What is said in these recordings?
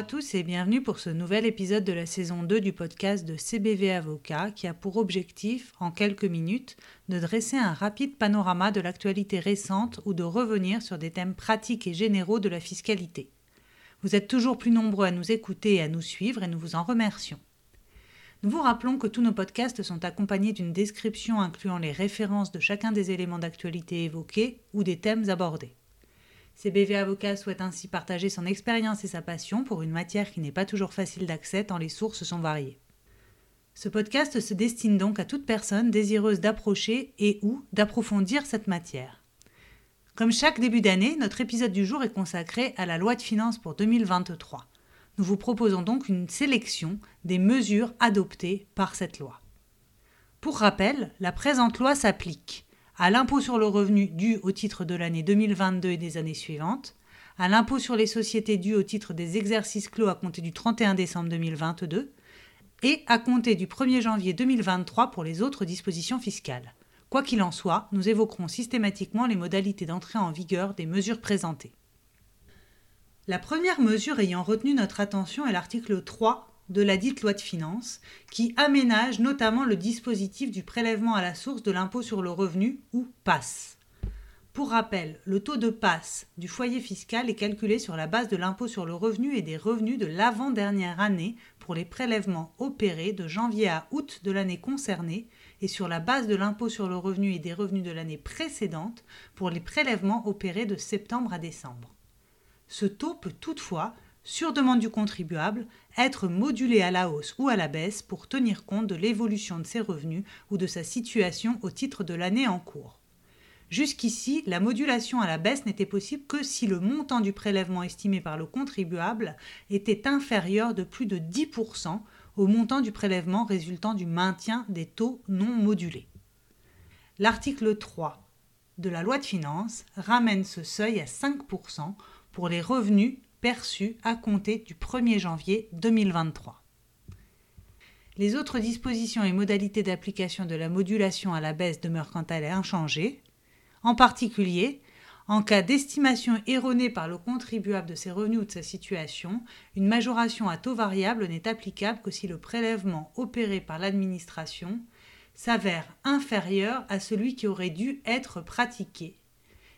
à tous et bienvenue pour ce nouvel épisode de la saison 2 du podcast de CBV Avocat qui a pour objectif, en quelques minutes, de dresser un rapide panorama de l'actualité récente ou de revenir sur des thèmes pratiques et généraux de la fiscalité. Vous êtes toujours plus nombreux à nous écouter et à nous suivre et nous vous en remercions. Nous vous rappelons que tous nos podcasts sont accompagnés d'une description incluant les références de chacun des éléments d'actualité évoqués ou des thèmes abordés. CBV Avocat souhaite ainsi partager son expérience et sa passion pour une matière qui n'est pas toujours facile d'accès tant les sources sont variées. Ce podcast se destine donc à toute personne désireuse d'approcher et ou d'approfondir cette matière. Comme chaque début d'année, notre épisode du jour est consacré à la loi de finances pour 2023. Nous vous proposons donc une sélection des mesures adoptées par cette loi. Pour rappel, la présente loi s'applique à l'impôt sur le revenu dû au titre de l'année 2022 et des années suivantes, à l'impôt sur les sociétés dû au titre des exercices clos à compter du 31 décembre 2022 et à compter du 1er janvier 2023 pour les autres dispositions fiscales. Quoi qu'il en soit, nous évoquerons systématiquement les modalités d'entrée en vigueur des mesures présentées. La première mesure ayant retenu notre attention est l'article 3 de la dite loi de finances, qui aménage notamment le dispositif du prélèvement à la source de l'impôt sur le revenu, ou PASS. Pour rappel, le taux de passe du foyer fiscal est calculé sur la base de l'impôt sur le revenu et des revenus de l'avant-dernière année pour les prélèvements opérés de janvier à août de l'année concernée et sur la base de l'impôt sur le revenu et des revenus de l'année précédente pour les prélèvements opérés de septembre à décembre. Ce taux peut toutefois sur demande du contribuable, être modulé à la hausse ou à la baisse pour tenir compte de l'évolution de ses revenus ou de sa situation au titre de l'année en cours. Jusqu'ici, la modulation à la baisse n'était possible que si le montant du prélèvement estimé par le contribuable était inférieur de plus de 10% au montant du prélèvement résultant du maintien des taux non modulés. L'article 3 de la loi de finances ramène ce seuil à 5% pour les revenus perçu à compter du 1er janvier 2023. Les autres dispositions et modalités d'application de la modulation à la baisse demeurent quant à elles inchangées. En particulier, en cas d'estimation erronée par le contribuable de ses revenus ou de sa situation, une majoration à taux variable n'est applicable que si le prélèvement opéré par l'administration s'avère inférieur à celui qui aurait dû être pratiqué,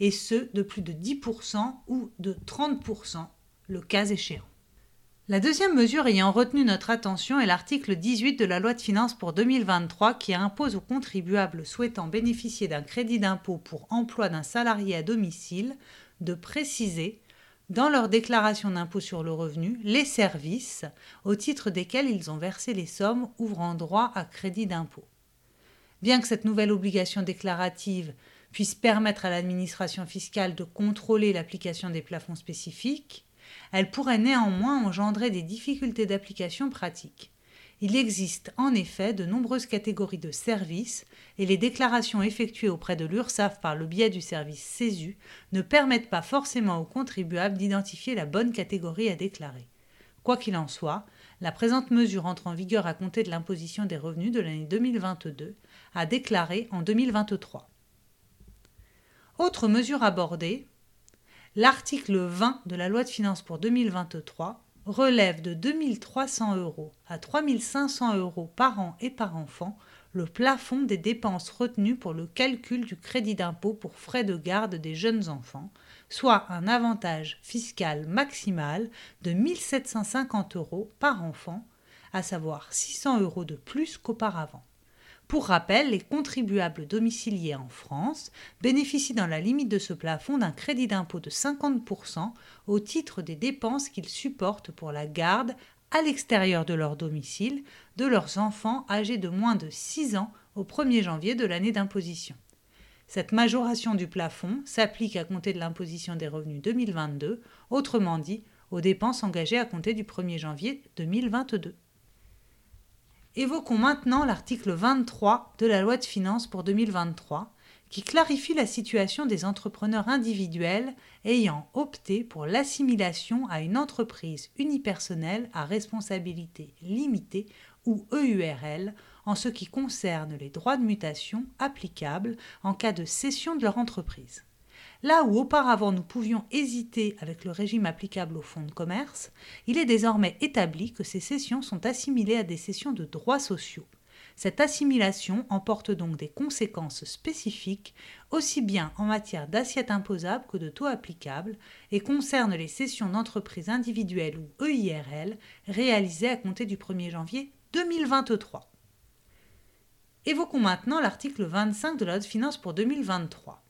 et ce de plus de 10% ou de 30% le cas échéant. La deuxième mesure ayant retenu notre attention est l'article 18 de la loi de finances pour 2023 qui impose aux contribuables souhaitant bénéficier d'un crédit d'impôt pour emploi d'un salarié à domicile de préciser dans leur déclaration d'impôt sur le revenu les services au titre desquels ils ont versé les sommes ouvrant droit à crédit d'impôt. Bien que cette nouvelle obligation déclarative puisse permettre à l'administration fiscale de contrôler l'application des plafonds spécifiques, elle pourrait néanmoins engendrer des difficultés d'application pratique. Il existe en effet de nombreuses catégories de services et les déclarations effectuées auprès de l'URSSAF par le biais du service CESU ne permettent pas forcément aux contribuables d'identifier la bonne catégorie à déclarer. Quoi qu'il en soit, la présente mesure entre en vigueur à compter de l'imposition des revenus de l'année 2022, à déclarer en 2023. Autre mesure abordée, L'article 20 de la loi de finances pour 2023 relève de 2300 euros à 3500 euros par an et par enfant le plafond des dépenses retenues pour le calcul du crédit d'impôt pour frais de garde des jeunes enfants, soit un avantage fiscal maximal de 1750 euros par enfant, à savoir 600 euros de plus qu'auparavant. Pour rappel, les contribuables domiciliés en France bénéficient dans la limite de ce plafond d'un crédit d'impôt de 50% au titre des dépenses qu'ils supportent pour la garde à l'extérieur de leur domicile de leurs enfants âgés de moins de 6 ans au 1er janvier de l'année d'imposition. Cette majoration du plafond s'applique à compter de l'imposition des revenus 2022, autrement dit aux dépenses engagées à compter du 1er janvier 2022. Évoquons maintenant l'article 23 de la loi de finances pour 2023 qui clarifie la situation des entrepreneurs individuels ayant opté pour l'assimilation à une entreprise unipersonnelle à responsabilité limitée ou EURL en ce qui concerne les droits de mutation applicables en cas de cession de leur entreprise. Là où auparavant nous pouvions hésiter avec le régime applicable aux fonds de commerce, il est désormais établi que ces cessions sont assimilées à des cessions de droits sociaux. Cette assimilation emporte donc des conséquences spécifiques aussi bien en matière d'assiette imposable que de taux applicable et concerne les cessions d'entreprises individuelles ou EIRL réalisées à compter du 1er janvier 2023. Évoquons maintenant l'article 25 de la loi finances pour 2023.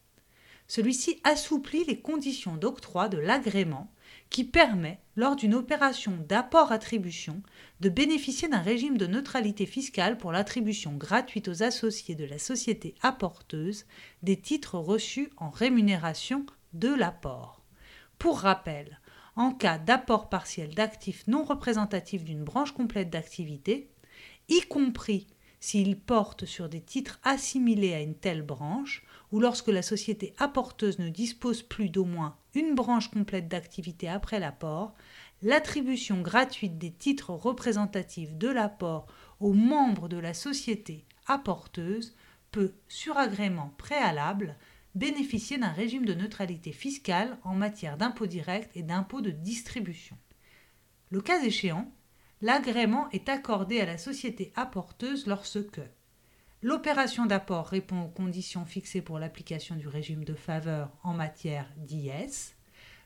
Celui-ci assouplit les conditions d'octroi de l'agrément qui permet, lors d'une opération d'apport-attribution, de bénéficier d'un régime de neutralité fiscale pour l'attribution gratuite aux associés de la société apporteuse des titres reçus en rémunération de l'apport. Pour rappel, en cas d'apport partiel d'actifs non représentatifs d'une branche complète d'activité, y compris s'ils portent sur des titres assimilés à une telle branche, ou lorsque la société apporteuse ne dispose plus d'au moins une branche complète d'activité après l'apport, l'attribution gratuite des titres représentatifs de l'apport aux membres de la société apporteuse peut, sur agrément préalable, bénéficier d'un régime de neutralité fiscale en matière d'impôt direct et d'impôt de distribution. Le cas échéant, l'agrément est accordé à la société apporteuse lorsque l'opération d'apport répond aux conditions fixées pour l'application du régime de faveur en matière d'IS,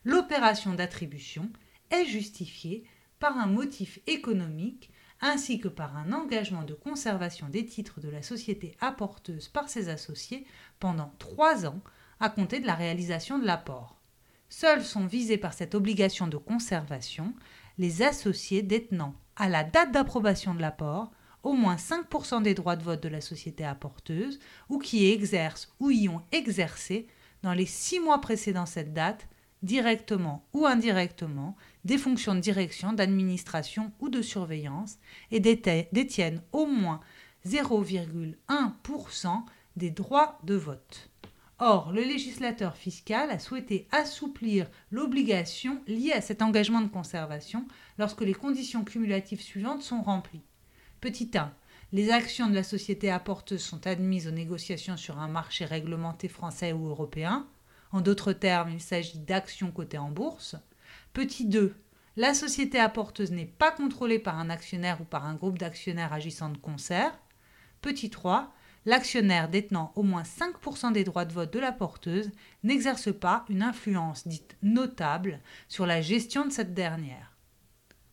l'opération d'attribution est justifiée par un motif économique ainsi que par un engagement de conservation des titres de la société apporteuse par ses associés pendant trois ans à compter de la réalisation de l'apport. Seuls sont visés par cette obligation de conservation les associés détenant à la date d'approbation de l'apport au moins 5% des droits de vote de la société apporteuse ou qui exercent ou y ont exercé dans les six mois précédant cette date, directement ou indirectement, des fonctions de direction, d'administration ou de surveillance et détiennent au moins 0,1% des droits de vote. Or, le législateur fiscal a souhaité assouplir l'obligation liée à cet engagement de conservation lorsque les conditions cumulatives suivantes sont remplies. Petit 1. Les actions de la société apporteuse sont admises aux négociations sur un marché réglementé français ou européen. En d'autres termes, il s'agit d'actions cotées en bourse. Petit 2. La société apporteuse n'est pas contrôlée par un actionnaire ou par un groupe d'actionnaires agissant de concert. Petit 3 l'actionnaire détenant au moins 5% des droits de vote de la porteuse n'exerce pas une influence dite notable sur la gestion de cette dernière.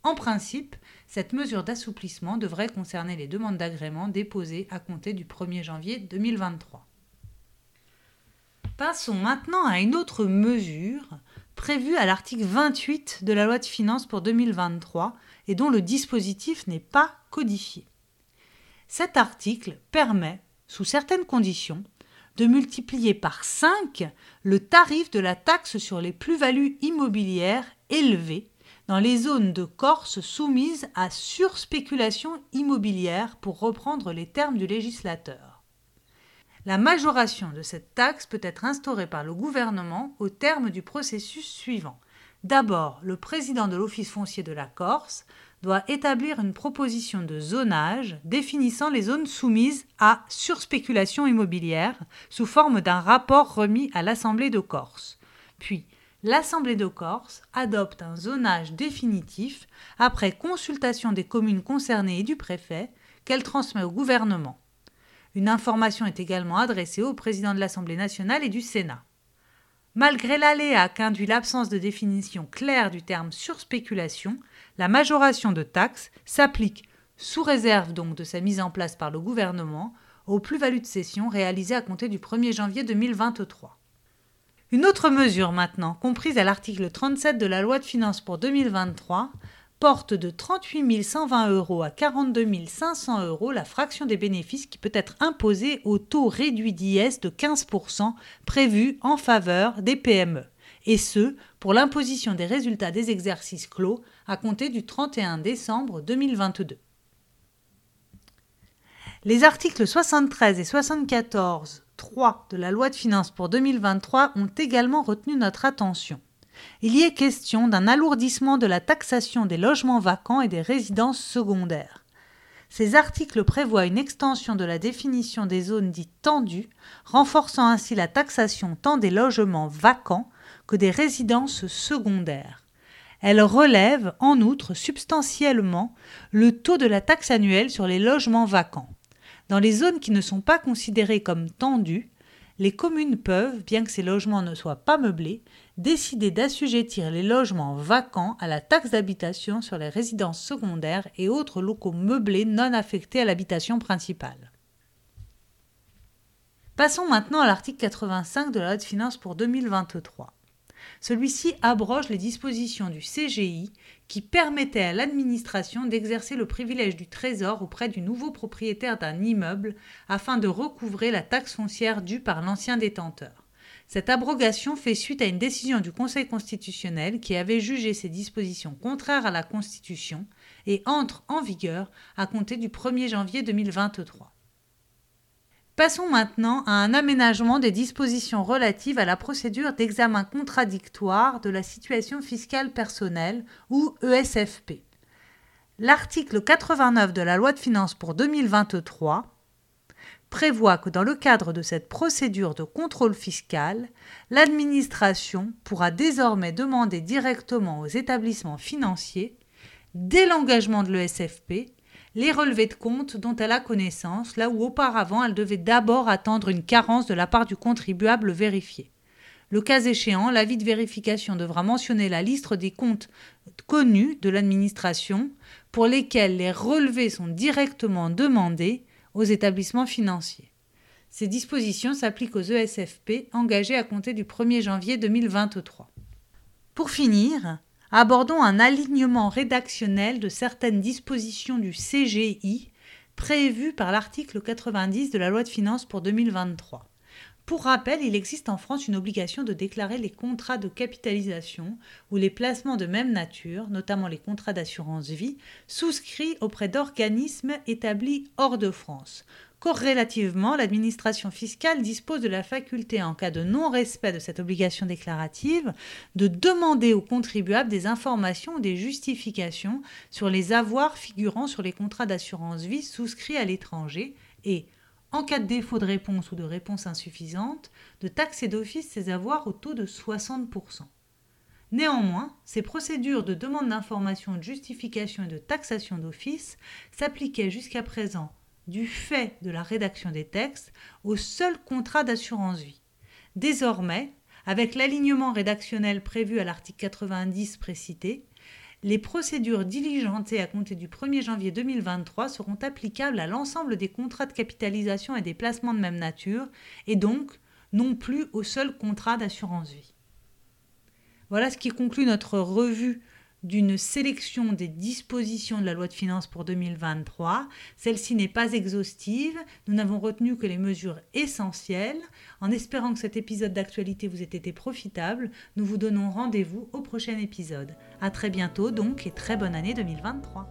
En principe, cette mesure d'assouplissement devrait concerner les demandes d'agrément déposées à compter du 1er janvier 2023. Passons maintenant à une autre mesure prévue à l'article 28 de la loi de finances pour 2023 et dont le dispositif n'est pas codifié. Cet article permet sous certaines conditions, de multiplier par 5 le tarif de la taxe sur les plus-values immobilières élevées dans les zones de Corse soumises à surspéculation immobilière pour reprendre les termes du législateur. La majoration de cette taxe peut être instaurée par le gouvernement au terme du processus suivant. D'abord, le président de l'Office foncier de la Corse doit établir une proposition de zonage définissant les zones soumises à surspéculation immobilière sous forme d'un rapport remis à l'Assemblée de Corse. Puis, l'Assemblée de Corse adopte un zonage définitif après consultation des communes concernées et du préfet qu'elle transmet au gouvernement. Une information est également adressée au président de l'Assemblée nationale et du Sénat. Malgré l'aléa qu'induit l'absence de définition claire du terme surspéculation, la majoration de taxes s'applique, sous réserve donc de sa mise en place par le gouvernement, aux plus-values de cession réalisées à compter du 1er janvier 2023. Une autre mesure maintenant, comprise à l'article 37 de la loi de finances pour 2023, porte de 38 120 euros à 42 500 euros la fraction des bénéfices qui peut être imposée au taux réduit d'IS de 15% prévu en faveur des PME, et ce, pour l'imposition des résultats des exercices clos à compter du 31 décembre 2022. Les articles 73 et 74 3 de la loi de finances pour 2023 ont également retenu notre attention. Il y est question d'un alourdissement de la taxation des logements vacants et des résidences secondaires. ces articles prévoient une extension de la définition des zones dites tendues, renforçant ainsi la taxation tant des logements vacants que des résidences secondaires. Elles relèvent en outre substantiellement le taux de la taxe annuelle sur les logements vacants. Dans les zones qui ne sont pas considérées comme tendues, les communes peuvent, bien que ces logements ne soient pas meublés, décider d'assujettir les logements vacants à la taxe d'habitation sur les résidences secondaires et autres locaux meublés non affectés à l'habitation principale. Passons maintenant à l'article 85 de la loi de finances pour 2023. Celui-ci abroge les dispositions du CGI qui permettaient à l'administration d'exercer le privilège du trésor auprès du nouveau propriétaire d'un immeuble afin de recouvrer la taxe foncière due par l'ancien détenteur. Cette abrogation fait suite à une décision du Conseil constitutionnel qui avait jugé ces dispositions contraires à la Constitution et entre en vigueur à compter du 1er janvier 2023. Passons maintenant à un aménagement des dispositions relatives à la procédure d'examen contradictoire de la situation fiscale personnelle ou ESFP. L'article 89 de la loi de finances pour 2023 prévoit que dans le cadre de cette procédure de contrôle fiscal, l'administration pourra désormais demander directement aux établissements financiers, dès l'engagement de l'ESFP, les relevés de compte dont elle a connaissance, là où auparavant elle devait d'abord attendre une carence de la part du contribuable vérifié. Le cas échéant, l'avis de vérification devra mentionner la liste des comptes connus de l'administration pour lesquels les relevés sont directement demandés aux établissements financiers. Ces dispositions s'appliquent aux ESFP engagés à compter du 1er janvier 2023. Pour finir, abordons un alignement rédactionnel de certaines dispositions du CGI prévues par l'article 90 de la loi de finances pour 2023. Pour rappel, il existe en France une obligation de déclarer les contrats de capitalisation ou les placements de même nature, notamment les contrats d'assurance vie, souscrits auprès d'organismes établis hors de France. Corrélativement, l'administration fiscale dispose de la faculté, en cas de non-respect de cette obligation déclarative, de demander aux contribuables des informations ou des justifications sur les avoirs figurant sur les contrats d'assurance vie souscrits à l'étranger et, en cas de défaut de réponse ou de réponse insuffisante, de taxer d'office ces avoirs au taux de 60%. Néanmoins, ces procédures de demande d'information, de justification et de taxation d'office s'appliquaient jusqu'à présent du fait de la rédaction des textes au seul contrat d'assurance vie. Désormais, avec l'alignement rédactionnel prévu à l'article 90 précité, les procédures diligentées à compter du 1er janvier 2023 seront applicables à l'ensemble des contrats de capitalisation et des placements de même nature, et donc non plus au seul contrat d'assurance vie. Voilà ce qui conclut notre revue d'une sélection des dispositions de la loi de finances pour 2023. Celle-ci n'est pas exhaustive, nous n'avons retenu que les mesures essentielles. En espérant que cet épisode d'actualité vous ait été profitable, nous vous donnons rendez-vous au prochain épisode. A très bientôt donc et très bonne année 2023.